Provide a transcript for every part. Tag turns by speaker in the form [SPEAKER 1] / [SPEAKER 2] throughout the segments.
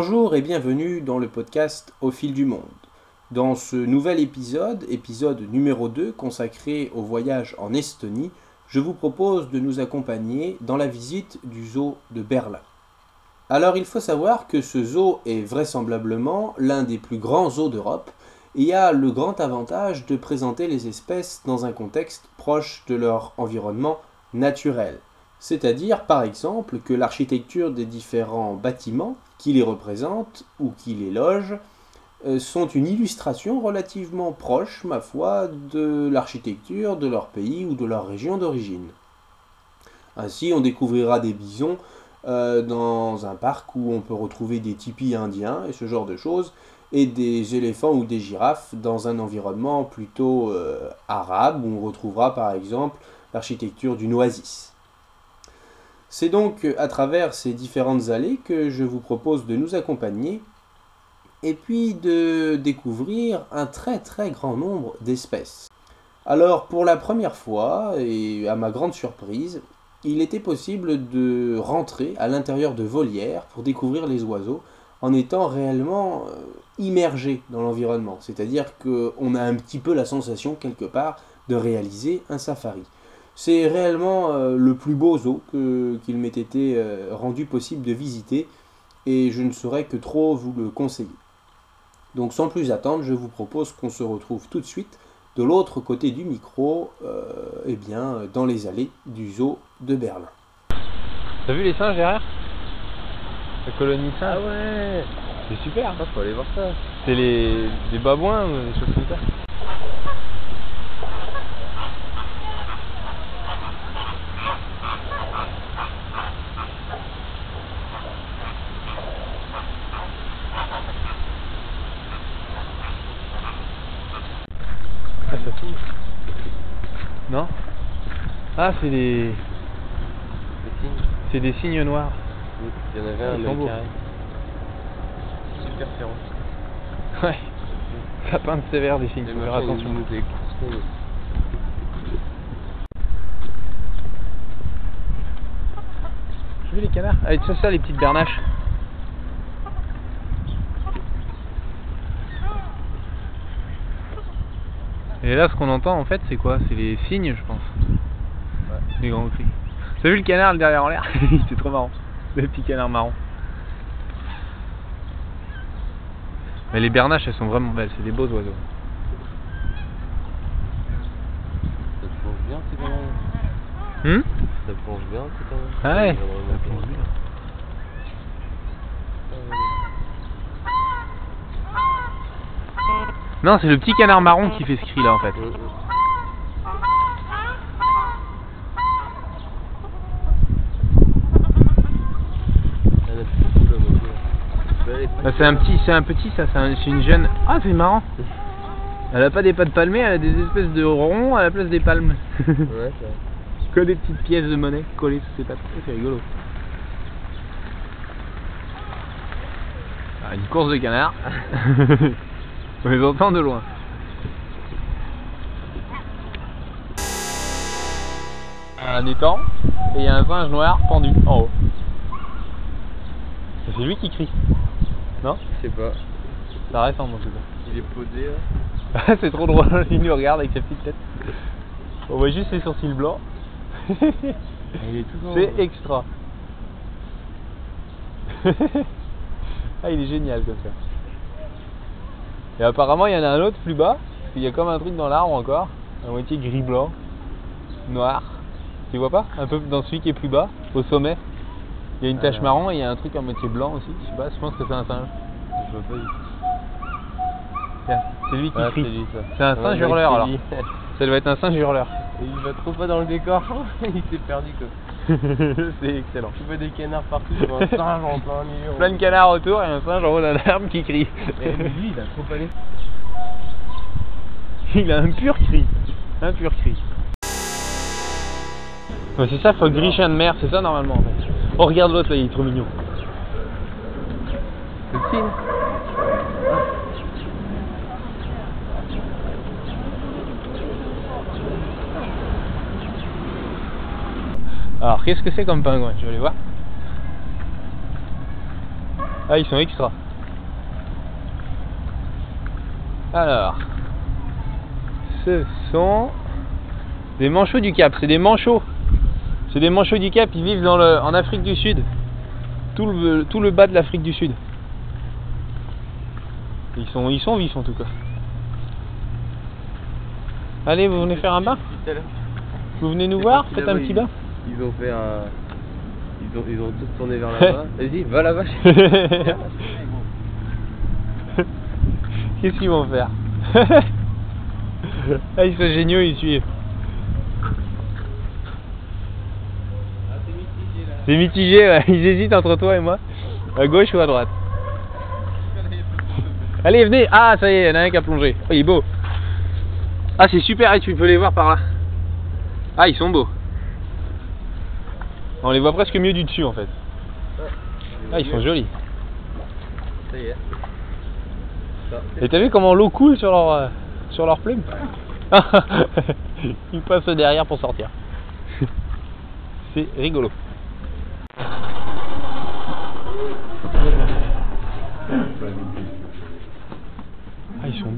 [SPEAKER 1] Bonjour et bienvenue dans le podcast Au fil du monde. Dans ce nouvel épisode, épisode numéro 2 consacré au voyage en Estonie, je vous propose de nous accompagner dans la visite du zoo de Berlin. Alors il faut savoir que ce zoo est vraisemblablement l'un des plus grands zoos d'Europe et a le grand avantage de présenter les espèces dans un contexte proche de leur environnement naturel. C'est-à-dire par exemple que l'architecture des différents bâtiments qui les représentent ou qui les logent euh, sont une illustration relativement proche, ma foi, de l'architecture de leur pays ou de leur région d'origine. Ainsi, on découvrira des bisons euh, dans un parc où on peut retrouver des tipis indiens et ce genre de choses, et des éléphants ou des girafes dans un environnement plutôt euh, arabe où on retrouvera par exemple l'architecture d'une oasis. C'est donc à travers ces différentes allées que je vous propose de nous accompagner et puis de découvrir un très très grand nombre d'espèces. Alors pour la première fois, et à ma grande surprise, il était possible de rentrer à l'intérieur de volières pour découvrir les oiseaux en étant réellement euh, immergé dans l'environnement. C'est-à-dire qu'on a un petit peu la sensation quelque part de réaliser un safari. C'est réellement euh, le plus beau zoo qu'il m'ait été euh, rendu possible de visiter et je ne saurais que trop vous le conseiller. Donc sans plus attendre, je vous propose qu'on se retrouve tout de suite de l'autre côté du micro, euh, eh bien, dans les allées du zoo de Berlin.
[SPEAKER 2] T'as vu les singes derrière? La colonie singe
[SPEAKER 3] Ah ouais
[SPEAKER 2] C'est super
[SPEAKER 3] Ah, faut aller voir ça.
[SPEAKER 2] C'est les, babouins ou des choses comme ça Ah ça s'ouvre Non Ah c'est des...
[SPEAKER 3] Les signes.
[SPEAKER 2] c'est des cygnes noirs.
[SPEAKER 3] Oui, Il y en avait un
[SPEAKER 2] beaux.
[SPEAKER 3] carré. Super féroce.
[SPEAKER 2] Ouais. Sapin sévère des cygnes,
[SPEAKER 3] Les
[SPEAKER 2] faut faire attention. J'ai vu les canards Ah, c'est ça les petites bernaches. Et là, ce qu'on entend en fait, c'est quoi? C'est les cygnes, je pense. Les grands cris. T'as vu le canard le derrière en l'air C'est trop marrant. Le petit canard marron. Mais les bernaches, elles sont vraiment belles, c'est des beaux oiseaux.
[SPEAKER 3] Ça plonge bien, c'est quand même.
[SPEAKER 2] Hum
[SPEAKER 3] Ça plonge bien, c'est quand même.
[SPEAKER 2] Ah ouais,
[SPEAKER 3] Ça plonge
[SPEAKER 2] ça plonge bien. Non, c'est le petit canard marron qui fait ce cri là en fait.
[SPEAKER 3] Euh, euh. Ah, là, c'est cool, la moto. Bah, elle est
[SPEAKER 2] Bah, c'est un petit, c'est un petit ça, c'est un- c'est une jeune. Ah c'est marrant. Elle a pas des pattes palmées, elle a des espèces de ronds à la place des palmes.
[SPEAKER 3] Ouais, ça.
[SPEAKER 2] que des petites pièces de monnaie collées sous ses pattes. Ça, C'est rigolo. Ah, une course de canard. On les entend de loin. Un étang et il y a un singe noir pendu en haut. C'est lui qui crie. Non
[SPEAKER 3] Je sais pas.
[SPEAKER 2] Ça ressemble en tout cas.
[SPEAKER 3] Il est posé là.
[SPEAKER 2] Ah, c'est trop drôle, il nous regarde avec sa petite tête. On voit juste ses sourcils blancs.
[SPEAKER 3] Il est tout en
[SPEAKER 2] c'est extra. ah, il est génial comme ça. Et apparemment, il y en a un autre plus bas. parce qu'il y a comme un truc dans l'arbre encore. À moitié gris-blanc, noir. Tu vois pas? Un peu dans celui qui est plus bas, au sommet. Il y a une tache
[SPEAKER 3] Alors.
[SPEAKER 2] marron et il y a un truc à moitié blanc aussi. Je sais pas, je pense que c'est un singe.
[SPEAKER 3] Je vois pas.
[SPEAKER 2] Tiens, c'est lui qui
[SPEAKER 3] Ah,
[SPEAKER 2] crie.
[SPEAKER 3] c'est lui, ça.
[SPEAKER 2] C'est un singe hurleur alors. Ça doit être un singe hurleur.
[SPEAKER 3] Et il va trop pas dans le décor, il s'est perdu quoi.
[SPEAKER 2] c'est excellent.
[SPEAKER 3] Tu vois des canards partout, tu vois un singe en plein milieu.
[SPEAKER 2] Plein de canards autour et un singe en haut d'un arbre qui crie.
[SPEAKER 3] Et lui, il a trop allé.
[SPEAKER 2] Il a un pur cri. Un pur cri. C'est ça, faut gris chien de mer, c'est ça normalement en fait. Oh regarde l'autre là, il est trop mignon.
[SPEAKER 3] C'est
[SPEAKER 2] Alors qu'est-ce que c'est comme pingouin? Je vais aller voir? Ah, ils sont extra. Alors, ce sont des manchots du Cap. C'est des manchots. C'est des manchots du Cap. Ils vivent dans le, en Afrique du Sud. Tout le, tout le bas de l'Afrique du Sud. Ils sont, ils sont vifs en tout cas. Allez, vous venez faire un bain. Vous venez nous voir Faites un petit
[SPEAKER 3] ils-
[SPEAKER 2] bain
[SPEAKER 3] Ils ont fait un. Ils ont, ils ont tous tourné vers là-bas. Vas-y, va là-bas.
[SPEAKER 2] Qu'est-ce qu'ils vont faire? Ah, ils sont géniaux, ils suivent. C'est mitigé, ouais. ils hésitent entre toi et moi. À gauche ou à droite? Allez, venez Ah, ça y est, il y en a un qui a plongé. Oh, il est beau. Ah, c'est super, et tu peux les voir par là. Ah, ils sont beaux. On les voit presque mieux du dessus en fait. Ah, ils sont jolis.
[SPEAKER 3] Ça y est.
[SPEAKER 2] Et t'as vu comment l'eau coule sur leur, euh, sur leur plume? Ils passent derrière pour sortir. C'est rigolo.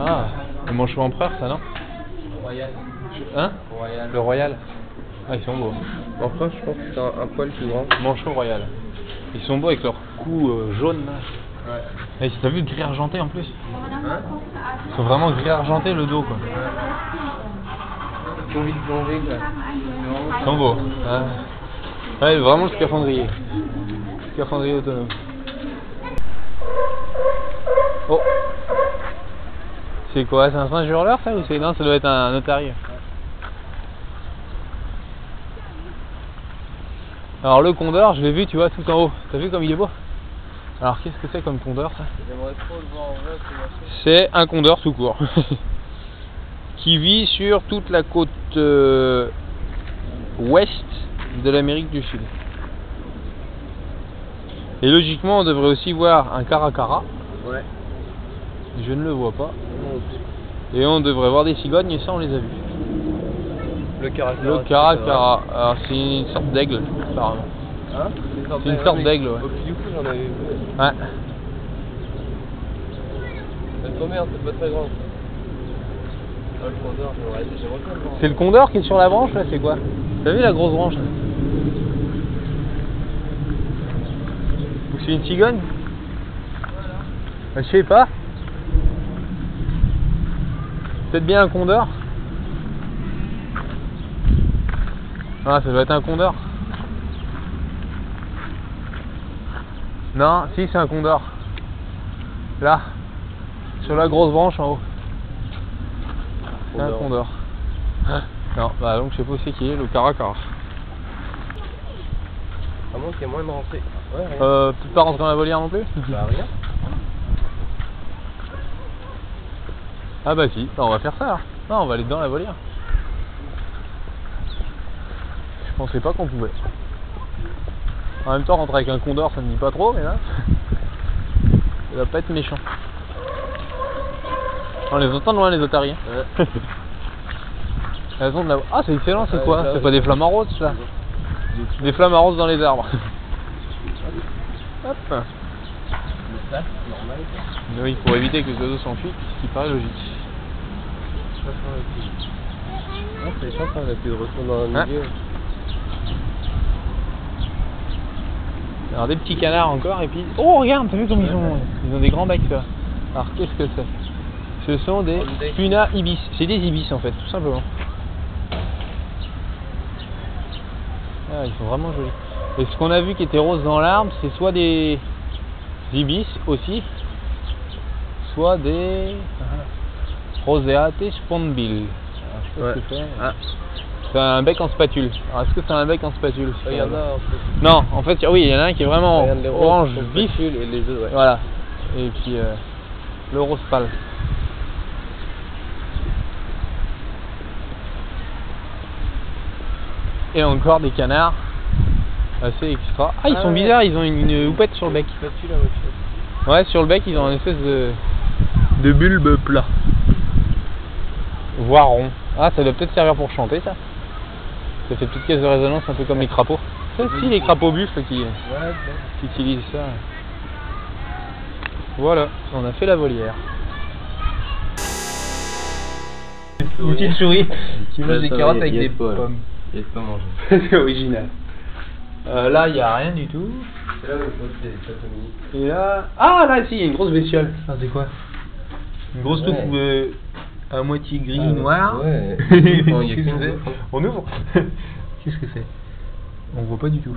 [SPEAKER 2] Ah, le manchot empereur ça non
[SPEAKER 3] Royal.
[SPEAKER 2] Hein
[SPEAKER 3] Royal.
[SPEAKER 2] Le royal Ah, ils sont beaux.
[SPEAKER 3] Enfin, je pense que c'est un, un poil plus grand.
[SPEAKER 2] Manchot royal. Ils sont beaux avec leur cou euh, jaune là.
[SPEAKER 3] Ouais.
[SPEAKER 2] Et t'as vu le gris argenté en plus
[SPEAKER 3] Hein
[SPEAKER 2] Ils sont vraiment gris argenté le dos quoi.
[SPEAKER 3] J'ai envie de plonger, quoi.
[SPEAKER 2] Ils sont beaux. hein. Ouais, vraiment le scaphandrier. Scaphandrier autonome. Oh C'est quoi C'est un singe hurleur ça ou c'est. Non, ça doit être un otarie. Alors le condor, je l'ai vu, tu vois, tout en haut. T'as vu comme il est beau? Alors qu'est-ce que c'est comme condor ça? C'est un condor tout court. qui vit sur toute la côte euh, ouest de l'Amérique du Sud. Et logiquement, on devrait aussi voir un caracara.
[SPEAKER 3] Ouais.
[SPEAKER 2] Je ne le vois pas. Et on devrait voir des cigognes, et ça, on les a vus.
[SPEAKER 3] Le caracara.
[SPEAKER 2] Le caracara, alors c'est une sorte d'aigle, apparemment.
[SPEAKER 3] Hein
[SPEAKER 2] C'est une sorte d'aigle, ouais.
[SPEAKER 3] Du coup, j'en avais vu.
[SPEAKER 2] Ouais.
[SPEAKER 3] C'est trop merde, c'est pas très grand. Ah, voir.
[SPEAKER 2] C'est le condor qui est sur la branche, là, c'est quoi? T'as vu la grosse branche là Ou c'est une cigogne Bah, Je sais pas. Peut-être bien un condor Ah, ça doit être un condor. Non, si, c'est un condor. Là, sur la grosse branche en haut. C'est un
[SPEAKER 3] Condor.
[SPEAKER 2] condor. Non, bah donc je sais pas où c'est qui est, le caracara.
[SPEAKER 3] À moins qu'il y ait moins de rentrées. Ouais, rien.
[SPEAKER 2] Euh, peut-être pas rentrer dans la volière non plus
[SPEAKER 3] Bah, rien.
[SPEAKER 2] Ah bah si, bah, on va faire ça alors. Non, on va aller dans la volière. Je pensais pas qu'on pouvait. En même temps, rentrer avec un condor, ça me dit pas trop, mais là, ça va pas être méchant. On les entend loin les otaries. hein.
[SPEAKER 3] Ouais.
[SPEAKER 2] Elles ont de la... Ah, c'est excellent, c'est quoi C'est pas des flammes roses là? Des flammes roses dans les arbres. Hop. Oui, pour éviter que les oiseaux s'enfuient, ce qui paraît logique.
[SPEAKER 3] Ah, c'est chiant quand on a plus de retour dans le milieu.
[SPEAKER 2] Alors des petits canards encore et puis... Oh regarde, t'as vu comme ils ont... Ils ont des grands becs ça. Alors qu'est-ce que c'est? Ce sont des. Puna ibis. C'est des ibis en fait, tout simplement. Ah, ils sont vraiment jolis. Et ce qu'on a vu qui était rose dans l'arbre, c'est soit des ibis aussi, soit des roseate spondyl. Alors, je sais pas
[SPEAKER 3] Ouais.
[SPEAKER 2] ce que c'est.
[SPEAKER 3] Ah,
[SPEAKER 2] C'est un bec en spatule. Alors, est-ce que c'est un bec en spatule
[SPEAKER 3] Ah, Il y en a en fait.
[SPEAKER 2] Non, en fait, oui, il y en a un qui est vraiment orange vif.
[SPEAKER 3] et les deux, ouais.
[SPEAKER 2] Voilà. Et puis euh, le rose pâle. Et encore des canards. Assez extra. Ah, ils
[SPEAKER 3] Ah
[SPEAKER 2] sont
[SPEAKER 3] ouais.
[SPEAKER 2] bizarres, ils ont une, une houppette sur le bec. Ouais, sur le bec, ils ont une espèce de, de bulbe plat. Voire rond. Ah, ça doit peut-être servir pour chanter, ça. Ça fait petite caisse de résonance, un peu comme les crapauds. C'est aussi les crapauds buffles qui, qui utilisent ça. Voilà, on a fait la volière. Une petite souris qui mange des carottes avec des pommes.
[SPEAKER 3] Pas manger.
[SPEAKER 2] C'est original. Euh, là, il n'y a rien du tout.
[SPEAKER 3] C'est là où il.
[SPEAKER 2] Et là. Ah, là, si, il y a une grosse bestiole. Ah, c'est quoi? Une grosse
[SPEAKER 3] Ouais.
[SPEAKER 2] touffe euh, à moitié gris,
[SPEAKER 3] Ah,
[SPEAKER 2] noir.
[SPEAKER 3] ouais. Y a
[SPEAKER 2] Qu'est-ce que c'est? On ouvre Qu'est-ce que c'est? On voit pas du tout.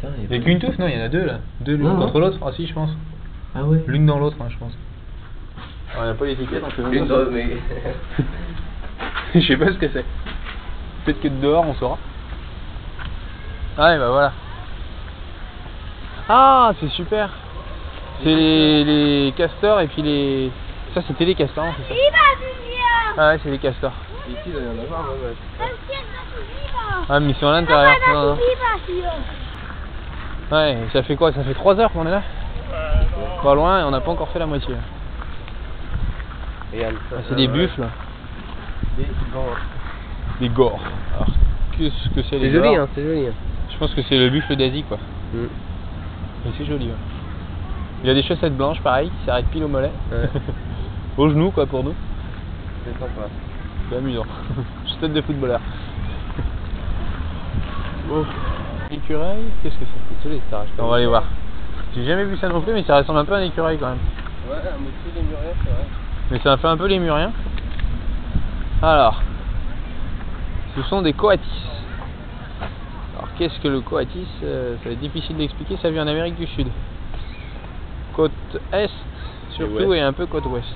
[SPEAKER 3] Putain,
[SPEAKER 2] Il n'y a qu'une touffe? Non, il y en a deux là. Deux l'une contre l'autre Ah, si, je pense.
[SPEAKER 3] Ah ouais
[SPEAKER 2] L'une dans l'autre, hein, je pense. Alors, il n'y a pas l'étiquette, on fait même pas
[SPEAKER 3] mais.
[SPEAKER 2] Je sais pas ce que c'est. Peut-être que de dehors on saura. Ah ouais, bah voilà. Ah, c'est super. C'est les, les castors et puis les. Ça, c'était les castors, hein, c'est ça Ah ouais, c'est les castors.
[SPEAKER 3] Ici, même.
[SPEAKER 2] Ah, mais ils sont à l'intérieur. Non, non. Ouais, ça fait quoi Ça fait 3 heures qu'on est là? Pas loin et on n'a pas encore fait la moitié.
[SPEAKER 3] Regarde ça.
[SPEAKER 2] Ah, c'est des buffles,
[SPEAKER 3] Des
[SPEAKER 2] gores. Alors, qu'est-ce que c'est les
[SPEAKER 3] C'est joli,
[SPEAKER 2] gores
[SPEAKER 3] hein, c'est joli. Hein.
[SPEAKER 2] Je pense que c'est le buffle d'Asie, quoi.
[SPEAKER 3] Mm.
[SPEAKER 2] Mais c'est joli, ouais. Il y a des chaussettes blanches, pareil, qui s'arrêtent pile au mollet.
[SPEAKER 3] Ouais.
[SPEAKER 2] au genou, quoi, pour nous.
[SPEAKER 3] C'est sympa.
[SPEAKER 2] C'est amusant. Chaussettes de footballeur. Oh. Écureuil, qu'est-ce que c'est?
[SPEAKER 3] C'est joli, ça.
[SPEAKER 2] On va aller voir. J'ai jamais vu ça non plus, mais ça ressemble un peu à un écureuil quand même.
[SPEAKER 3] Ouais, moitié des muriens, c'est vrai.
[SPEAKER 2] Mais ça fait un peu les muriens. Alors, ce sont des coatis. Alors, qu'est-ce que le coatis Euh, Ça va être difficile d'expliquer, ça vit en Amérique du Sud. Côte Est, surtout, et un peu côte Ouest.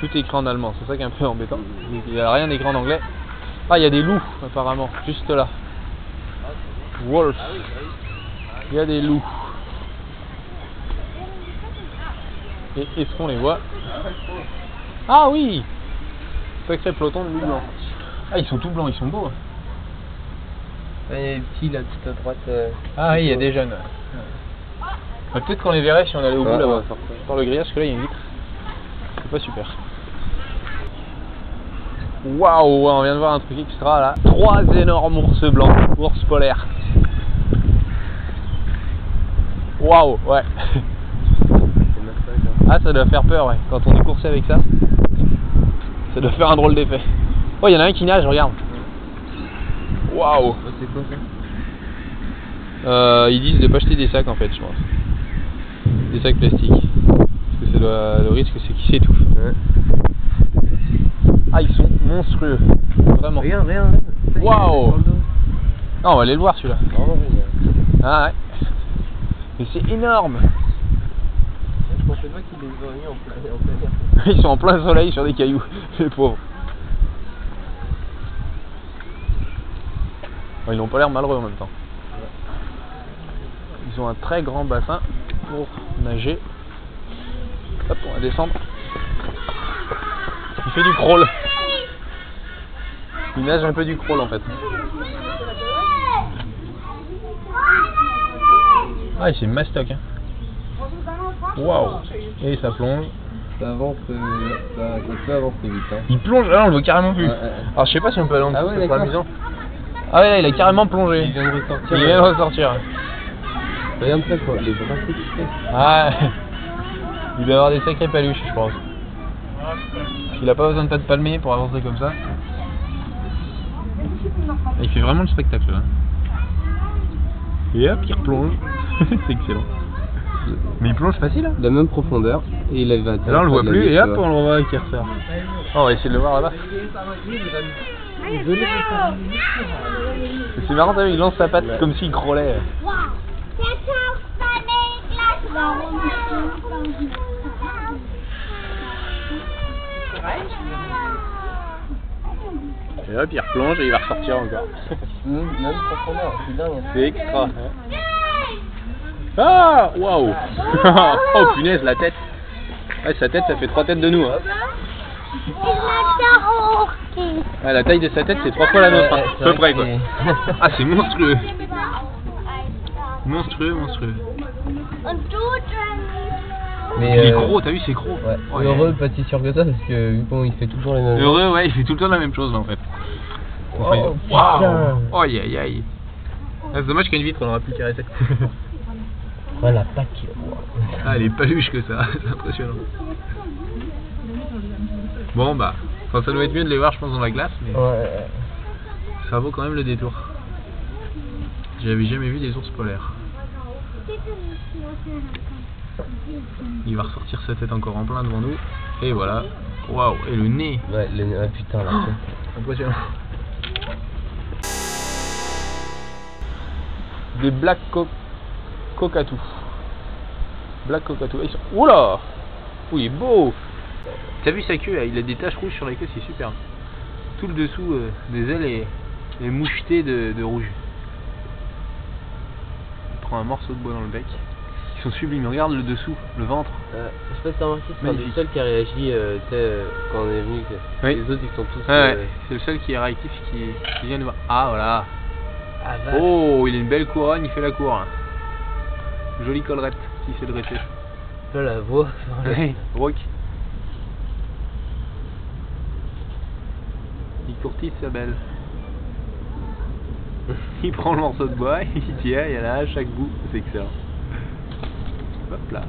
[SPEAKER 2] Tout est écrit en allemand, c'est ça qui est un peu embêtant. Il n'y a rien d'écrit en anglais. Ah, il y a des loups, apparemment, juste là. Wolf. Il y a des loups. Et est-ce qu'on les voit? Ah oui Sacré peloton de loups blancs. Ah, ils sont tout blancs, ils sont beaux. hein.
[SPEAKER 3] Ah, Il y a des petits là, tout à droite. euh,
[SPEAKER 2] Ah oui, il y a des jeunes. Bah, Peut-être qu'on les verrait si on allait au bout là-bas. Par le grillage, parce que là, il y a une vitre. C'est pas super. Waouh, on vient de voir un truc extra là. Trois énormes ours blancs, ours polaires. Waouh, ouais.
[SPEAKER 3] hein.
[SPEAKER 2] Ah, ça doit faire peur, ouais. Quand on est coursé avec ça, ça doit faire un drôle d'effet. Oh, il y en a un qui nage, regarde. Waouh.
[SPEAKER 3] Oh, c'est quoi ça
[SPEAKER 2] Euh, ils disent de pas jeter des sacs en fait, je pense. Des sacs plastiques. Parce que ça doit, le risque c'est qu'ils s'étouffent.
[SPEAKER 3] Ouais.
[SPEAKER 2] Ah, ils sont monstrueux. Vraiment.
[SPEAKER 3] Y est,
[SPEAKER 2] Waouh.
[SPEAKER 3] dos.
[SPEAKER 2] Ah, on va aller le voir celui-là. Ah ouais. Mais c'est énorme. Ils sont en plein soleil sur des cailloux, les pauvres. Oh, Ils n'ont pas l'air malheureux en même temps. Ils ont un très grand bassin pour nager. Hop, on va descendre. Il fait du crawl. Il nage un peu du crawl en fait. Ah, c'est mastoc. Hein. Waouh. Et ça plonge.
[SPEAKER 3] Ça avance, euh, ça, ça peut avancer vite. Hein.
[SPEAKER 2] Il plonge, là on le voit carrément plus.
[SPEAKER 3] Ouais, ouais, ouais.
[SPEAKER 2] Alors je sais pas si on peut aller en dessous,
[SPEAKER 3] Ah ouais,
[SPEAKER 2] amusant. Ah ouais, là, il a carrément plongé.
[SPEAKER 3] Il vient de ressortir.
[SPEAKER 2] Il vient de ressortir.
[SPEAKER 3] Regarde ça quoi, les bras.
[SPEAKER 2] Ah, il doit avoir des sacrés paluches, je pense. Il a pas besoin de pas de palmier pour avancer comme ça. Il fait vraiment le spectacle là. Et hop, il replonge. C'est excellent. Mais il plonge facile hein
[SPEAKER 3] De la même profondeur, et il avait
[SPEAKER 2] là on le voit plus et hop on le revoit qui ressort. Oh, on va essayer de le voir là-bas. C'est marrant, il lance sa patte comme s'il crawlait. Et hop, il replonge et il va ressortir encore.
[SPEAKER 3] Même même profondeur, c'est dingue.
[SPEAKER 2] C'est extra. Ah Waouh Oh punaise, la tête Ouais, sa tête, ça fait trois têtes de nous. Hein. Ah, la taille de sa tête, c'est trois fois la nôtre. hein. À peu près, quoi. Ah, c'est monstrueux Monstrueux, monstrueux.
[SPEAKER 3] Mais
[SPEAKER 2] Il est
[SPEAKER 3] euh,
[SPEAKER 2] gros, t'as vu, c'est gros.
[SPEAKER 3] Ouais.
[SPEAKER 2] Ouais.
[SPEAKER 3] Heureux, pas si sûr que ça, parce que vu qu'on il fait toujours les mêmes.
[SPEAKER 2] Heureux, ouais, il fait tout le temps la même chose, là, en fait.
[SPEAKER 3] Oh,
[SPEAKER 2] Waouh
[SPEAKER 3] putain.
[SPEAKER 2] Oh, aïe, aïe, aïe. Ah, c'est dommage qu'il y ait une vitre, on aura plus caressé.
[SPEAKER 3] Ouais, la pack.
[SPEAKER 2] Ah, elle est pas luche que ça, c'est impressionnant. Bon, bah, enfin, ça doit être mieux de les voir, je pense, dans la glace, mais
[SPEAKER 3] Ouais.
[SPEAKER 2] ça vaut quand même le détour. J'avais jamais vu des ours polaires. Il va ressortir sa tête encore en plein devant nous. Et voilà. Waouh, et le nez
[SPEAKER 3] Ouais, le... ah, putain, la tête.
[SPEAKER 2] Impressionnant. Des black co cockatoo. Black. Ils sont... Oula il est beau T'as vu sa queue là? Il a des taches rouges sur la queue, c'est superbe. Tout le dessous euh, des ailes est, est moucheté de, de rouge. Il prend un morceau de bois dans le bec. Ils sont sublimes. Regarde le dessous, le ventre.
[SPEAKER 3] Euh, je sais pas si t'as remarqué, c'est
[SPEAKER 2] Magnifique.
[SPEAKER 3] seuls qui a réagi euh, quand on est venu.
[SPEAKER 2] Oui.
[SPEAKER 3] Les autres ils sont tous.
[SPEAKER 2] Ouais. c'est le seul qui est réactif qui, qui vient de voir. Ah voilà
[SPEAKER 3] Ah.
[SPEAKER 2] Oh, il a une belle couronne, il fait la cour. hein. Jolie collerette, qui sait dresser.
[SPEAKER 3] Là, la voix.
[SPEAKER 2] Ouais, Rock. Il courtise sa belle. Il prend le morceau de bois, il tient, il y en a à chaque bout. C'est excellent. Hop là.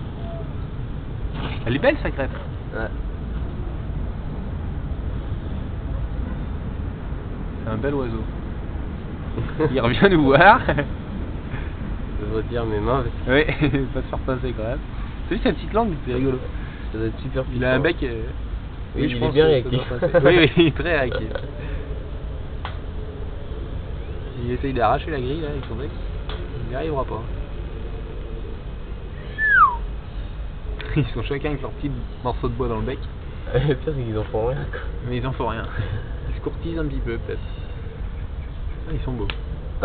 [SPEAKER 2] Elle est belle sa crête.
[SPEAKER 3] Ouais.
[SPEAKER 2] C'est un bel oiseau. Il revient nous voir.
[SPEAKER 3] Je retire mes mains
[SPEAKER 2] oui, pas se faire passer quand même. T'as vu sa petite langue, c'est rigolo.
[SPEAKER 3] ça doit être super
[SPEAKER 2] Il a un bec. euh,
[SPEAKER 3] Oui, il est bien réactif.
[SPEAKER 2] oui, oui, il est très réactif. Il essaye d'arracher la grille là avec son bec. Il n'y arrivera pas. Ils sont chacun avec leur petit morceau de bois dans le bec,
[SPEAKER 3] Le pire, c'est qu'ils en font rien. quoi.
[SPEAKER 2] mais ils en font rien. Ils se courtisent un petit peu peut-être. Ah, ils sont beaux.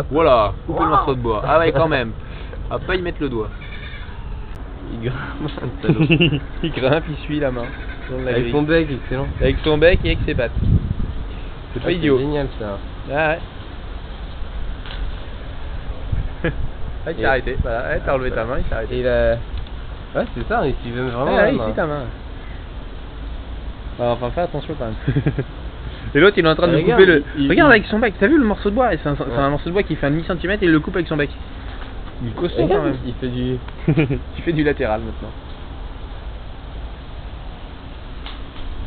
[SPEAKER 2] Voilà, couper le morceau de bois. Ah ouais, quand même. Va pas y mettre le doigt.
[SPEAKER 3] Il grimpe,
[SPEAKER 2] il grimpe, il suit la main. la
[SPEAKER 3] Avec
[SPEAKER 2] grille.
[SPEAKER 3] son bec, excellent.
[SPEAKER 2] Avec son bec et avec ses pattes. C'est
[SPEAKER 3] Ah,
[SPEAKER 2] pas idiot.
[SPEAKER 3] génial ça.
[SPEAKER 2] Ah ouais. ah, il s'est arrêté. Voilà, ouais, t'as relevé ta main, il s'est arrêté.
[SPEAKER 3] Et il. Ouais, c'est ça, il suivait vraiment.
[SPEAKER 2] Ah, ouais, ici ta main. Ah, enfin, fais attention quand même. et l'autre, il est en train de
[SPEAKER 3] regarde,
[SPEAKER 2] couper le.
[SPEAKER 3] il- il-
[SPEAKER 2] Regarde avec son bec, t'as vu le morceau de bois C'est un, c'est
[SPEAKER 3] Ouais.
[SPEAKER 2] un morceau de bois qui fait un demi-centimètre et il le coupe avec son bec. Il est costaud quand
[SPEAKER 3] Regarde,
[SPEAKER 2] même.
[SPEAKER 3] il fait du.
[SPEAKER 2] il fait du latéral maintenant.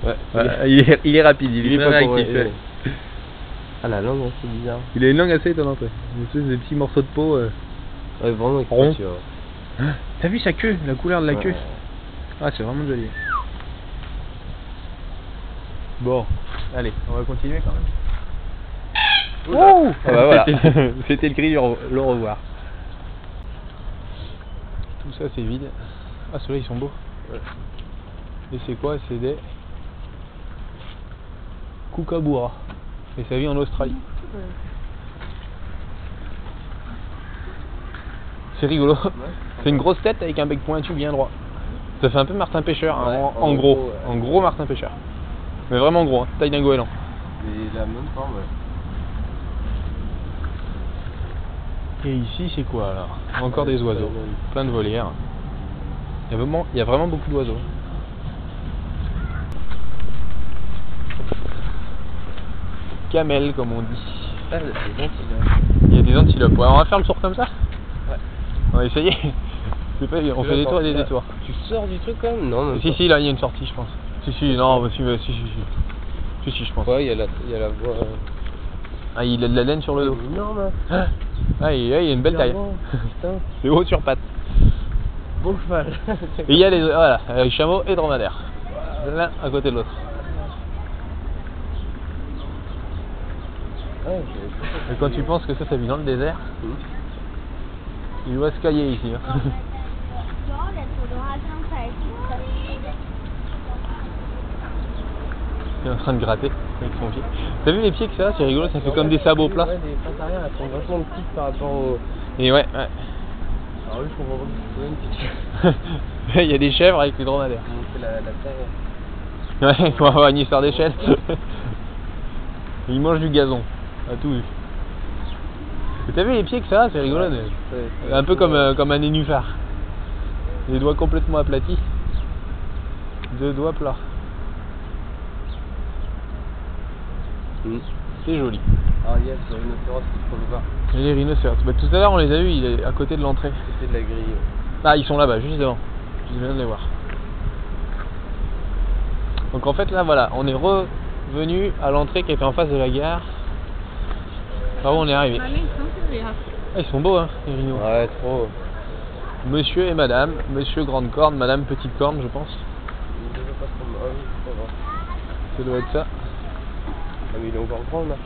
[SPEAKER 3] Ouais,
[SPEAKER 2] Ouais, il, est, il est rapide, il,
[SPEAKER 3] il
[SPEAKER 2] est très réactif.
[SPEAKER 3] ouais. Ah la langue, c'est bizarre.
[SPEAKER 2] Il a une langue assez étonnante. ouais. Une espèce de petits morceaux de peau. euh.
[SPEAKER 3] Ouais, vraiment vois.
[SPEAKER 2] T'as vu sa queue, la couleur de la queue? Ah, c'est vraiment joli. Bon, allez, on va continuer quand même. Oh ah bah voilà, c'était le cri du re- le revoir. Tout ça c'est vide. Ah ceux-là ils sont beaux. Et c'est quoi? C'est des kookaburra. Et ça vit en Australie. C'est rigolo. C'est une grosse tête avec un bec pointu bien droit. Ça fait un peu Martin Pêcheur, hein, en, gros. En gros Martin Pêcheur. Mais vraiment gros, hein, taille d'un goéland.
[SPEAKER 3] C'est la même forme, ouais.
[SPEAKER 2] Et ici, c'est quoi alors Encore
[SPEAKER 3] Ouais,
[SPEAKER 2] des oiseaux, plein de volières. Il y a vraiment, il y a vraiment beaucoup d'oiseaux. Camel, comme on dit.
[SPEAKER 3] Ah,
[SPEAKER 2] Il y a des antilopes. Ouais, on va faire le tour comme ça
[SPEAKER 3] Ouais.
[SPEAKER 2] On va essayer. C'est pas, on fait des tours et des détours.
[SPEAKER 3] Tu sors du truc quand même? Non,
[SPEAKER 2] Si, si, là, il y a une sortie, je pense. Si, si, non, bah, si, bah, si, si, si. Si, si, je pense.
[SPEAKER 3] Ouais, il y a la, il y a la voix. euh,
[SPEAKER 2] Ah, il a de la laine sur le dos.
[SPEAKER 3] énorme.
[SPEAKER 2] Ah, il, ah, il a une belle taille.
[SPEAKER 3] Putain,
[SPEAKER 2] C'est haut sur pattes.
[SPEAKER 3] beau cheval.
[SPEAKER 2] Et il y a les, voilà, euh, chameaux et dromadaires. L'un à côté de l'autre.
[SPEAKER 3] Ouais,
[SPEAKER 2] Et quand tu penses que ça, ça vit dans le désert, il doit se cailler ici. hein. Est en train de gratter avec son pied. T'as vu les pieds que ça C'est rigolo, ça fait comme des sabots plats.
[SPEAKER 3] Ouais, les pattes arrière, elles sont vachement petites par rapport au.
[SPEAKER 2] Et ouais, ouais.
[SPEAKER 3] Alors lui, je comprends pas que.
[SPEAKER 2] Il y a des chèvres avec les dromadaires.
[SPEAKER 3] C'est la, la terre.
[SPEAKER 2] Ouais, on va avoir une histoire d'échelle. Il mange du gazon, à tout vu. T'as vu les pieds que ça C'est rigolo.
[SPEAKER 3] Ouais,
[SPEAKER 2] Un peu comme, euh, comme un nénuphar. Les doigts complètement aplatis. Deux doigts plats. C'est joli.
[SPEAKER 3] Ah yes, le rhinocéros qui se trouve bas.
[SPEAKER 2] Et les rhinocéros. Bah, tout à l'heure on les a vus, il est à côté de l'entrée.
[SPEAKER 3] C'était de la grille.
[SPEAKER 2] Ah, ils sont là-bas, juste devant. Je viens de les voir. Donc en fait là voilà, on est revenu à l'entrée qui était en face de la gare. Par où on est arrivé. Ah, ils sont beaux hein, les rhinos.
[SPEAKER 3] Ouais, trop.
[SPEAKER 2] Monsieur et madame, monsieur grande corne, madame petite corne je pense.
[SPEAKER 3] Ah.
[SPEAKER 2] Ça doit être ça.
[SPEAKER 3] Ah, mais il est encore grand le machin.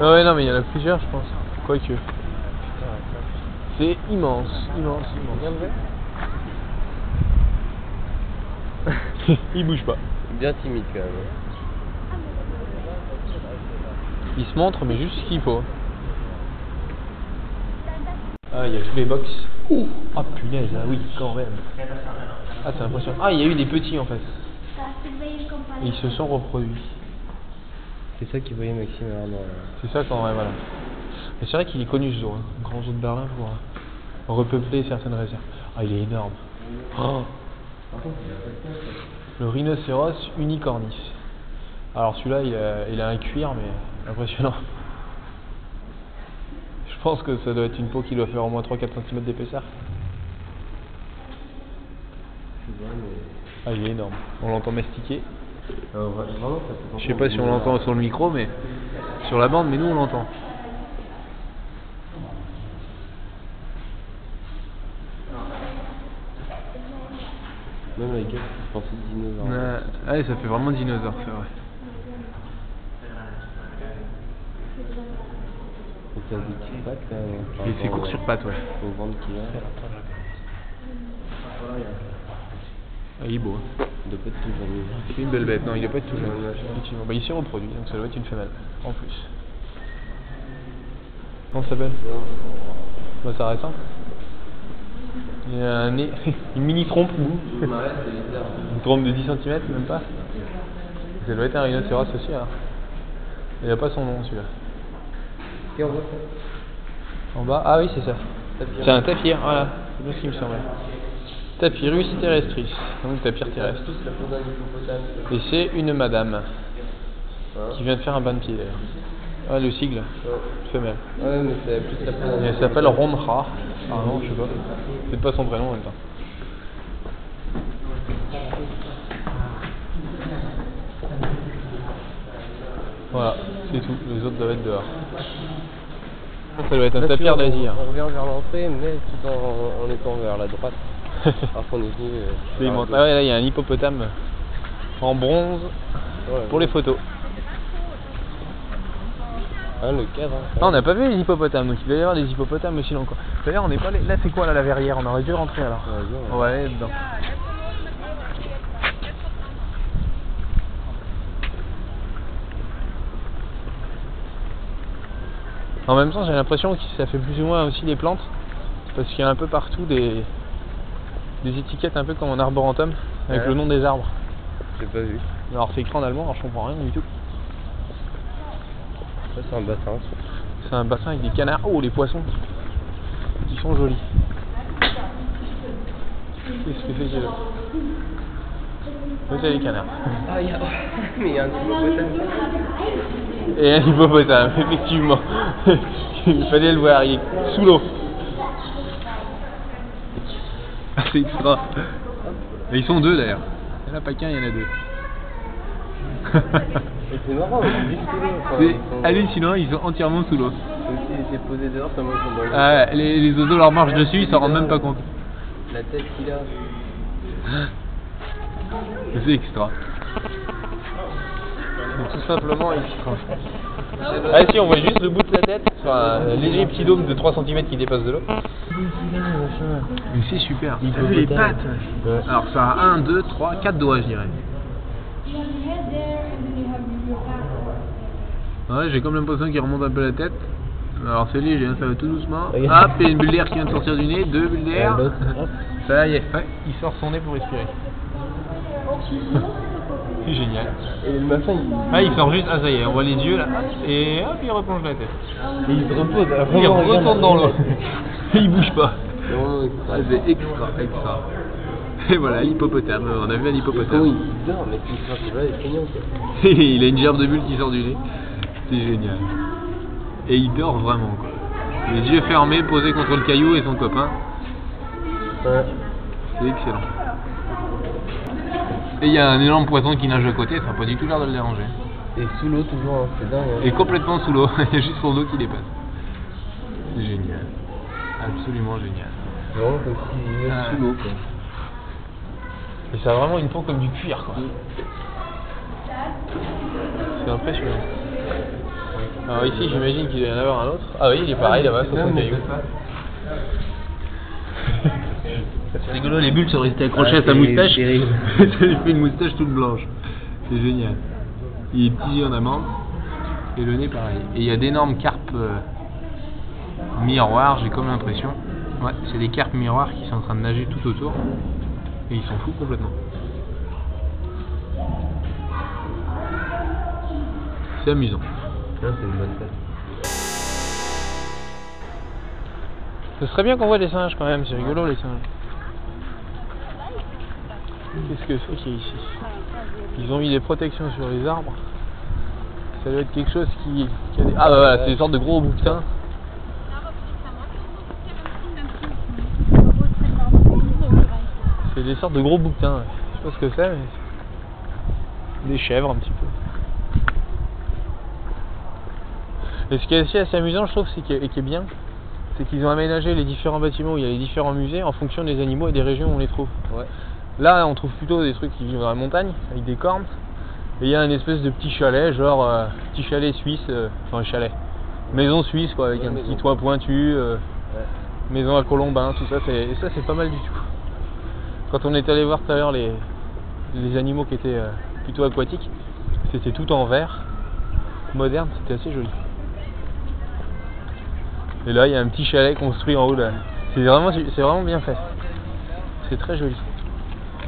[SPEAKER 2] Ah ouais non mais il y en a plusieurs je pense. Quoique. C'est immense, immense,
[SPEAKER 3] Bien
[SPEAKER 2] immense. il bouge pas.
[SPEAKER 3] Bien timide quand même.
[SPEAKER 2] Il se montre mais juste ce qu'il faut. Ah il y a tous les box. Ah punaise, ah oui quand même. Ah c'est impressionnant. Ah il y a eu des petits en fait. Et ils se sont reproduits.
[SPEAKER 3] C'est ça qu'il voyait Maxime dans.
[SPEAKER 2] C'est ça quand même, voilà. Mais c'est vrai qu'il est connu ce zoo, hein. grand zoo de Berlin pour euh, repeupler certaines réserves. Ah il est énorme. Le rhinocéros unicornis. Alors celui-là il a, il a un cuir mais impressionnant. Je pense que ça doit être une peau qui doit faire au moins 3-4 cm d'épaisseur. Ah il est énorme. On l'entend mastiquer.
[SPEAKER 3] Ça fait
[SPEAKER 2] Je sais pas si on l'entend sur le micro mais sur la bande mais nous on l'entend.
[SPEAKER 3] Même la gueule, je pensais dinosaure.
[SPEAKER 2] Ouais, ça fait vraiment dinosaure, c'est vrai.
[SPEAKER 3] Des petites pattes hein.
[SPEAKER 2] Fait
[SPEAKER 3] Par
[SPEAKER 2] court sur pattes, ouais.
[SPEAKER 3] Au ventre qu'il a.
[SPEAKER 2] Ah, il est beau. hein.
[SPEAKER 3] Il doit pas être tout jeune.
[SPEAKER 2] C'est une belle bête, non, il doit pas être tout jeune.
[SPEAKER 3] Ouais, ouais.
[SPEAKER 2] Effectivement. Bah, il s'est reproduit, donc ça doit être une femelle, en plus. Comment ça s'appelle? Bah, ça reste simple. Il a un nez, une mini trompe,
[SPEAKER 3] c'est bizarre.
[SPEAKER 2] Une trompe de 10 cm, même pas? Ça doit être un rhinocéros aussi, hein. Il a pas son nom, celui-là.
[SPEAKER 3] Et
[SPEAKER 2] En bas, ah oui, c'est ça. C'est un tapir, voilà. C'est bien ce qui me semblait. Tapirus terrestris, donc tapir terrestre. Et c'est une madame
[SPEAKER 3] Hein
[SPEAKER 2] qui vient de faire un bain de pied d'ailleurs. Ah, le sigle,
[SPEAKER 3] Ouais.
[SPEAKER 2] femelle.
[SPEAKER 3] Ouais, mais c'est plus la peau d'un
[SPEAKER 2] Et elle s'appelle Romra. Ah non, je sais pas. C'est pas son prénom en même temps. Voilà, c'est tout. Les autres doivent être dehors. Ça doit être un tapir d'Asie. hein.
[SPEAKER 3] On revient vers l'entrée, mais tout en, en étant vers la droite. Alors qu'on est venu. euh,
[SPEAKER 2] C'est immense. Ah ouais, là, il y a un hippopotame en bronze
[SPEAKER 3] Ouais,
[SPEAKER 2] pour les photos.
[SPEAKER 3] Ah, le cadre. hein.
[SPEAKER 2] Ah, on n'a pas vu les hippopotames, donc il doit y avoir des hippopotames aussi coin. D'ailleurs, on n'est pas allé- Là, c'est quoi là, la verrière? On aurait dû rentrer alors. On va aller dedans. En même temps, j'ai l'impression que ça fait plus ou moins aussi des plantes, parce qu'il y a un peu partout des, des étiquettes un peu comme en arborentum, avec
[SPEAKER 3] Ouais.
[SPEAKER 2] le nom des arbres.
[SPEAKER 3] J'ai pas vu.
[SPEAKER 2] Alors c'est écrit en allemand, alors je comprends rien du tout.
[SPEAKER 3] Ça, c'est un bassin.
[SPEAKER 2] C'est un bassin avec des canards. Oh, les poissons Ils sont jolis. Qu'est-ce que c'est que là Oui, c'est les canards.
[SPEAKER 3] Ah, il y a. Mais il y a un hippopotame.
[SPEAKER 2] Et un hippopotame, effectivement. Il fallait le voir, il est sous l'eau. Ah, c'est extra. Et ils sont deux d'ailleurs. Il n'y en a pas qu'un, il y en a deux.
[SPEAKER 3] C'est marrant, ils sont sous l'eau. enfin, ils sont-
[SPEAKER 2] hallucinant, ils sont entièrement sous l'eau.
[SPEAKER 3] Comme s'ils étaient posés dehors, tellement ils sont dans l'eau.
[SPEAKER 2] Ah les, les oiseaux leur marchent dessus, ils s'en rendent même pas compte.
[SPEAKER 3] La tête qu'il a.
[SPEAKER 2] C'est extra. Tout simplement extra. Ah si, on voit juste le bout de sa tête sur un léger petit dôme de 3 cm qui dépasse de l'eau. Mais c'est super. T'as vu les pattes Alors ça a 1, 2, 3, 4 doigts je dirais. Ouais, j'ai comme l'impression qu'il remonte un peu la tête. Alors c'est léger, ça va tout doucement. Hop, il y a une bulle d'air qui vient de sortir du nez, deux bulles d'air. Ça y est, ouais, il sort son nez pour respirer. C'est génial.
[SPEAKER 3] Et le machin, il,
[SPEAKER 2] Ah, il sort juste, ah ça y est, on voit les yeux là, et hop, il replonge la tête.
[SPEAKER 3] il se repose.
[SPEAKER 2] Il
[SPEAKER 3] vraiment, regarde.
[SPEAKER 2] retourne dans l'eau. Et il bouge pas.
[SPEAKER 3] C'est vraiment extra.
[SPEAKER 2] Ah, c'est extra, extra. Et voilà, l'hippopotame, on a vu un
[SPEAKER 3] Et
[SPEAKER 2] hippopotame.
[SPEAKER 3] il dort, mais c'est pas quoi.
[SPEAKER 2] il a une gerbe de bulle qui sort du nez. C'est génial. Et il dort vraiment quoi. Les yeux fermés, posés contre le caillou et son copain.
[SPEAKER 3] Ouais.
[SPEAKER 2] C'est excellent. Et il y a un énorme poisson qui nage à côté, ça n'a pas du tout l'air de le déranger.
[SPEAKER 3] Et sous l'eau toujours, hein, c'est dingue. Hein.
[SPEAKER 2] Et complètement sous l'eau, il y a juste son dos qui dépasse. C'est génial. Absolument génial.
[SPEAKER 3] C'est vraiment comme s'il
[SPEAKER 2] Ah.
[SPEAKER 3] sous l'eau quoi.
[SPEAKER 2] Et ça a vraiment une peau comme du cuir quoi. C'est impressionnant. Alors ici j'imagine qu'il doit y en avoir un autre. Ah oui il est pareil là-bas sur son caillou. C'est rigolo, les bulles sont restées accrochées
[SPEAKER 3] Ah,
[SPEAKER 2] à sa moustache. lui fait une moustache toute blanche. C'est génial. Il est petit en amande. Et le nez pareil. Et il y a d'énormes carpes euh, miroirs, j'ai comme l'impression. Ouais, c'est des carpes miroirs qui sont en train de nager tout autour. Et ils s'en foutent complètement. C'est amusant.
[SPEAKER 3] Là, c'est une bonne tête.
[SPEAKER 2] Ce serait bien qu'on voit des singes quand même, c'est rigolo les singes. Qu'est-ce que c'est a ici Ils ont mis des protections sur les arbres. Ça doit être quelque chose qui, qui a des... Ah bah voilà, c'est des sortes de gros bouquetins. C'est des sortes de gros bouquetins. ouais. Je sais pas ce que c'est, mais des chèvres un petit peu. Et ce qui est aussi assez amusant, je trouve, c'est que- et qui est bien, c'est qu'ils ont aménagé les différents bâtiments où il y a les différents musées en fonction des animaux et des régions où on les trouve.
[SPEAKER 3] Ouais.
[SPEAKER 2] Là, on trouve plutôt des trucs qui vivent dans la montagne, avec des cornes. Et il y a une espèce de petit chalet, genre euh, petit chalet suisse, euh, enfin chalet, maison suisse quoi, avec
[SPEAKER 3] Ouais,
[SPEAKER 2] un
[SPEAKER 3] maison.
[SPEAKER 2] petit toit pointu, euh,
[SPEAKER 3] Ouais.
[SPEAKER 2] maison à colombin, tout ça, et ça c'est pas mal du tout. Quand on est allé voir tout à l'heure les, les animaux qui étaient euh, plutôt aquatiques, c'était tout en verre, moderne, c'était assez joli. Et là, il y a un petit chalet construit en haut là. C'est vraiment, c'est vraiment bien fait. C'est très joli.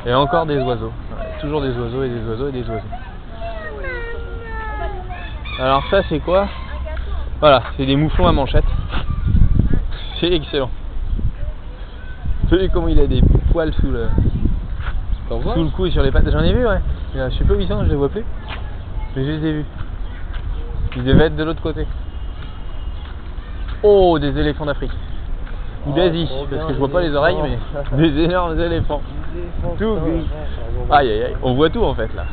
[SPEAKER 2] Et encore des oiseaux. Ouais, toujours des oiseaux et des oiseaux et des oiseaux. Alors ça c'est quoi? Voilà, c'est des mouflons à manchette. C'est excellent. Vous savez comment il a des poils sous le, sous le cou et sur les pattes J'en ai vu ouais. Je sais pas où ils sont, je les vois plus. Mais je les ai vus. Ils devaient être de l'autre côté. Oh, des éléphants d'Afrique. Ou
[SPEAKER 3] Oh,
[SPEAKER 2] d'Asie,
[SPEAKER 3] trop
[SPEAKER 2] parce que je vois
[SPEAKER 3] les
[SPEAKER 2] pas les oreilles, mais des énormes éléphants. Tout gris. Aïe aïe aïe, on voit tout en fait là.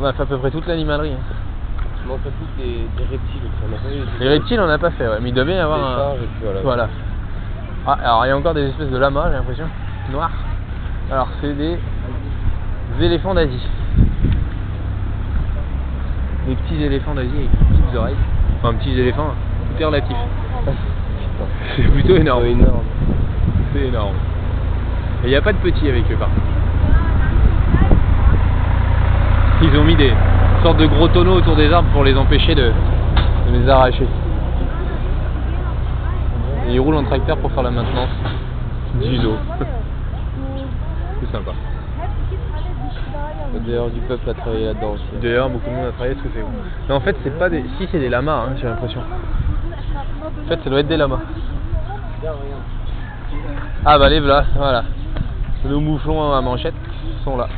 [SPEAKER 2] On a fait à peu près toute l'animalerie. hein.
[SPEAKER 3] Je m'en plus des, des reptiles, ça m'a pas eu.
[SPEAKER 2] Les reptiles on n'a pas fait, ouais, mais il devait y avoir
[SPEAKER 3] Des
[SPEAKER 2] un.
[SPEAKER 3] puis voilà.
[SPEAKER 2] Voilà. Ah, alors il y a encore des espèces de lamas, j'ai l'impression, noirs. Alors c'est des éléphants d'Asie. Des petits éléphants d'Asie avec des petites oreilles. Enfin, petits éléphants, hein. tout est relatif. C'est plutôt énorme.
[SPEAKER 3] C'est énorme.
[SPEAKER 2] C'est énorme. Et il n'y a pas de petits avec eux par contre. Ils ont mis des sortes de gros tonneaux autour des arbres pour les empêcher de, de les arracher. Et ils roulent en tracteur pour faire la maintenance du lot. C'est sympa.
[SPEAKER 3] D'ailleurs, du peuple a travaillé là-dedans aussi.
[SPEAKER 2] D'ailleurs, beaucoup de monde a travaillé ce que c'est. Mais en fait, c'est pas des. Si, c'est des lamas, hein, j'ai l'impression. En fait, ça doit être des lamas. Ah bah les voilà, voilà. Nos mouflons à manchette sont là.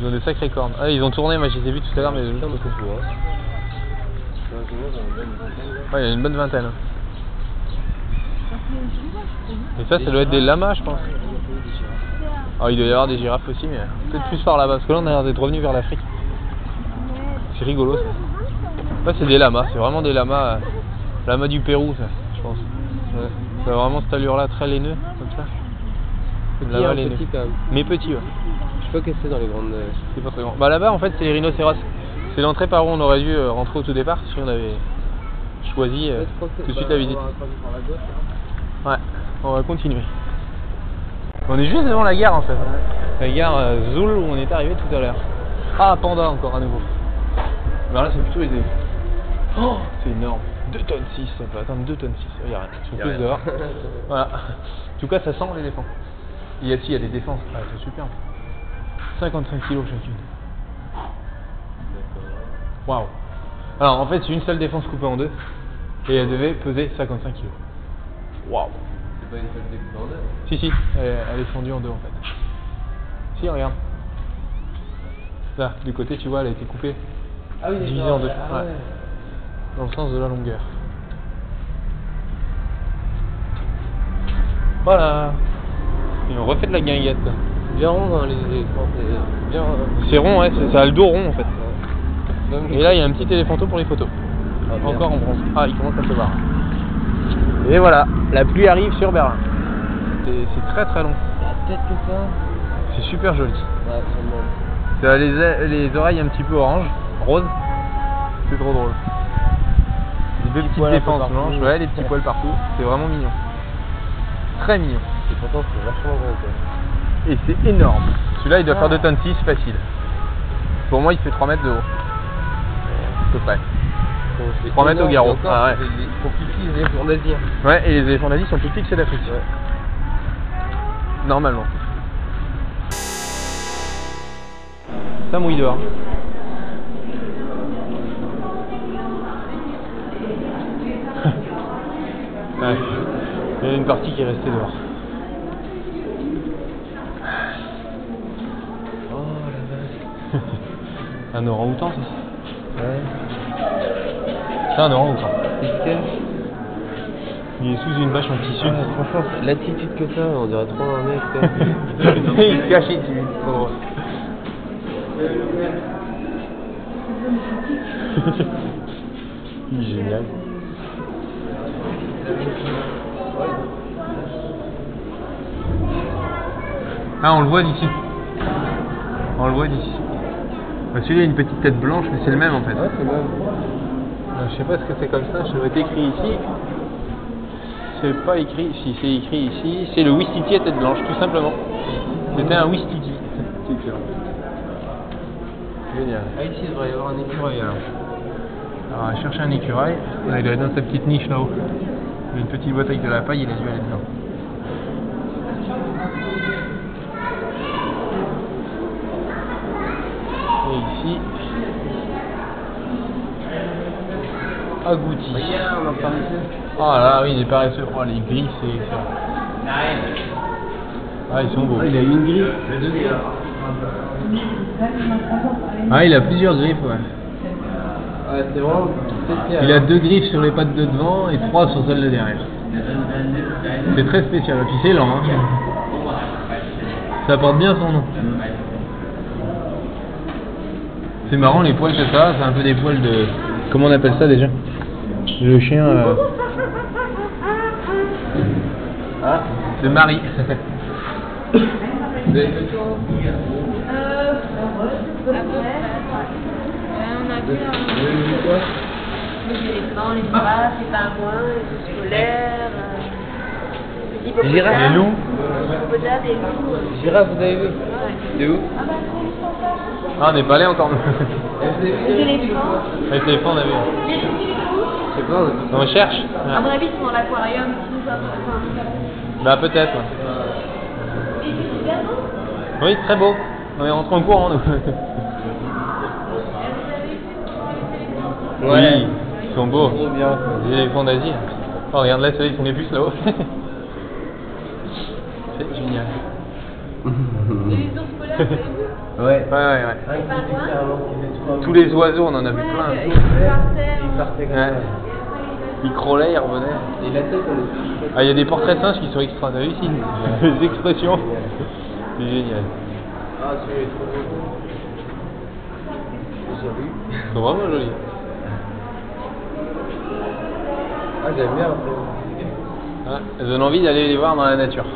[SPEAKER 2] Ils ont des sacrées cornes. Ah, ils ont tourné, moi je les ai vus tout à l'heure, mais
[SPEAKER 3] hein.
[SPEAKER 2] Ouais, il y a une bonne vingtaine. hein. Et ça, ça doit être des lamas, je pense. Ah, il doit y avoir des girafes aussi, mais peut-être plus par là-bas, parce que là, on a l'air d'être revenu vers l'Afrique. C'est rigolo, ça. Ça, c'est des lamas, c'est vraiment des lamas. Lamas du Pérou, ça, je pense. Ouais. Ça a vraiment cette allure-là, très laineux, comme ça. Lama
[SPEAKER 3] hein,
[SPEAKER 2] laineux.
[SPEAKER 3] petit quand même.
[SPEAKER 2] Mais petit, ouais.
[SPEAKER 3] Je sais pas qu'est-ce que c'est dans les grandes. euh,
[SPEAKER 2] C'est pas très grand. Bah là-bas, en fait, c'est les rhinocéros. C'est l'entrée par où on aurait dû euh, rentrer au tout départ si on avait choisi euh, tout de suite
[SPEAKER 3] bah,
[SPEAKER 2] la visite.
[SPEAKER 3] hein.
[SPEAKER 2] Ouais, on va continuer. On est juste devant la gare en fait. La gare euh, Zoul où on est arrivé tout à l'heure. Ah, panda encore à nouveau. Mais là, c'est plutôt. Oh, c'est énorme. 2 tonnes 6, ça peut atteindre 2 tonnes 6. Il y a rien. Tous
[SPEAKER 3] rien.
[SPEAKER 2] dehors. voilà. En tout cas, ça sent l'éléphant. Il y a, si, il y a des défenses. Ah, c'est super. 55 kilos chacune. Waouh. Alors, en fait, c'est une seule défense coupée en deux. Et elle devait peser 55 kilos. Waouh.
[SPEAKER 3] C'est pas une seule découpée en deux?
[SPEAKER 2] Si, si, elle, elle est fendue en deux en fait. Si, regarde. Là, du côté, tu vois, elle a été coupée.
[SPEAKER 3] Ah oui,
[SPEAKER 2] Divisée en deux.
[SPEAKER 3] Ah
[SPEAKER 2] Ouais.
[SPEAKER 3] ouais.
[SPEAKER 2] Dans le sens de la longueur. Voilà. Et on refait de la guinguette.
[SPEAKER 3] Bien rond dans les éléphants, c'est bien.
[SPEAKER 2] C'est rond, ouais, ça a le dos rond en fait. Et là, il y a un petit éléphanto pour les photos.
[SPEAKER 3] Ah.
[SPEAKER 2] Encore en bronze. Ah, il commence à pleuvoir. Et voilà, la pluie arrive sur Berlin. C'est c'est très très long.
[SPEAKER 3] Peut-être que ça.
[SPEAKER 2] C'est super joli.
[SPEAKER 3] Ouais,
[SPEAKER 2] les, les oreilles un petit peu orange, rose. C'est trop drôle. Des deux petites défenses blanches, ouais, les petits poils partout. C'est vraiment mignon. Très mignon.
[SPEAKER 3] Et pourtant, c'est vachement gros quoi.
[SPEAKER 2] Et c'est énorme. Celui-là, il doit faire 2 tonnes 6 facile. Pour moi, il fait 3 mètres de haut. À peu près.
[SPEAKER 3] C'est
[SPEAKER 2] 3 mètres au garrot.
[SPEAKER 3] encore,
[SPEAKER 2] Ah ouais.
[SPEAKER 3] Ils sont plus petits, les éléphants d'Asie.
[SPEAKER 2] Ouais, et les éléphants d'Asie sont plus petits que ceux d'Afrique.
[SPEAKER 3] Ouais.
[SPEAKER 2] Normalement. Ça mouille dehors. Ouais. Il y a une partie qui est restée dehors.
[SPEAKER 3] Oh la vache.
[SPEAKER 2] Un orang-outan, ça
[SPEAKER 3] Ouais.
[SPEAKER 2] C'est un orang-outan. Il est sous une bâche en tissu.
[SPEAKER 3] Ah, franchement, l'attitude que ça, on dirait trop un mec.
[SPEAKER 2] il se cache dessus. Il est génial. Ah, on le voit d'ici. On le voit d'ici. Bah, Celui-là a une petite tête blanche, mais c'est le même en fait.
[SPEAKER 3] Ouais, c'est même.
[SPEAKER 2] Euh, Je sais pas ce que c'est comme ça, ça doit être écrit ici. C'est pas écrit, si c'est écrit ici, c'est le Wistiti à tête blanche, tout simplement. C'était un Wistiti. C'est excellent. Génial.
[SPEAKER 3] Ah, ici, il devrait y avoir un écureuil alors.
[SPEAKER 2] Alors, on va chercher un écureuil. Là, il doit être dans sa petite niche là-haut. Il y a une petite boîte avec de la paille, il a dû aller dedans. Et ici, agouti. Ah là, oui, il est paresseux. Oh, les grilles, c'est excellent. Ah, ils sont beaux.
[SPEAKER 3] il a une grille.
[SPEAKER 2] Ah, il a plusieurs griffes, ouais.
[SPEAKER 3] Ouais, c'est vraiment.
[SPEAKER 2] Il a deux griffes sur les pattes de devant et trois sur celles de derrière. C'est très spécial. Et puis c'est lent. Hein. Ça porte bien son nom. C'est marrant les poils que ça c'est un peu des poils de. Comment on appelle ça déjà Le chien. euh,
[SPEAKER 3] Ah,
[SPEAKER 2] Marie.
[SPEAKER 4] Euh, on a vu
[SPEAKER 3] Quoi
[SPEAKER 4] les éléphants, les girafes, les pingouins, les euh, les hippopotames.
[SPEAKER 3] girafes.
[SPEAKER 2] Les loups.
[SPEAKER 4] Les hippopotames, les loups. euh,
[SPEAKER 3] Girafe, vous avez vu. C'est où
[SPEAKER 4] Ah bah c'est.
[SPEAKER 2] Ah, on n'est pas allé encore.
[SPEAKER 4] Les éléphants.
[SPEAKER 2] Avec téléphone, on a vu.
[SPEAKER 4] Les les.
[SPEAKER 3] C'est pas, on
[SPEAKER 2] cherche
[SPEAKER 4] À mon avis, ils sont dans l'aquarium.
[SPEAKER 2] Bah, peut-être.
[SPEAKER 4] c'est.
[SPEAKER 2] Oui, très beau. On est rentré en courant, nous. Oui, ils sont beaux.
[SPEAKER 3] Trop bien.
[SPEAKER 2] Les éléphants d'Asie. Oh, regarde là, ceux-là, ils sont les puces là-haut. C'est génial.
[SPEAKER 4] Les ours polaires, vous avez vu
[SPEAKER 3] Ouais.
[SPEAKER 2] Ouais, ouais, Tous les oiseaux, on en a vu
[SPEAKER 4] Ouais,
[SPEAKER 2] plein.
[SPEAKER 4] ils partaient.
[SPEAKER 3] Il partait comme ça.
[SPEAKER 2] Ils crôlaient, ils revenaient.
[SPEAKER 3] Et la tête, elle est
[SPEAKER 2] Ah, il y a des portraits de singes qui sont extra. T'as vu ici Les expressions. C'est génial.
[SPEAKER 3] Ah, celui-là est trop beau. J'ai vu.
[SPEAKER 2] Ils sont vraiment jolis.
[SPEAKER 3] Ah, j'aime bien
[SPEAKER 2] ça donne envie d'aller les voir dans la nature.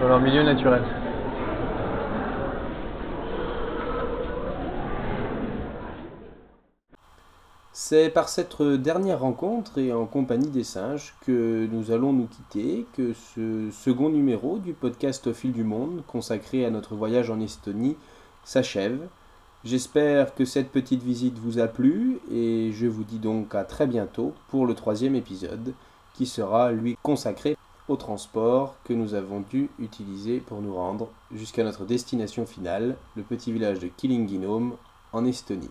[SPEAKER 2] Dans leur milieu naturel.
[SPEAKER 1] C'est par cette dernière rencontre et en compagnie des singes que nous allons nous quitter, que ce second numéro du podcast Au fil du monde consacré à notre voyage en Estonie s'achève. J'espère que cette petite visite vous a plu et je vous dis donc à très bientôt pour le troisième épisode qui sera lui consacré au transport que nous avons dû utiliser pour nous rendre jusqu'à notre destination finale, le petit village de Killinginome en Estonie.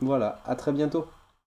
[SPEAKER 1] Voilà, à très bientôt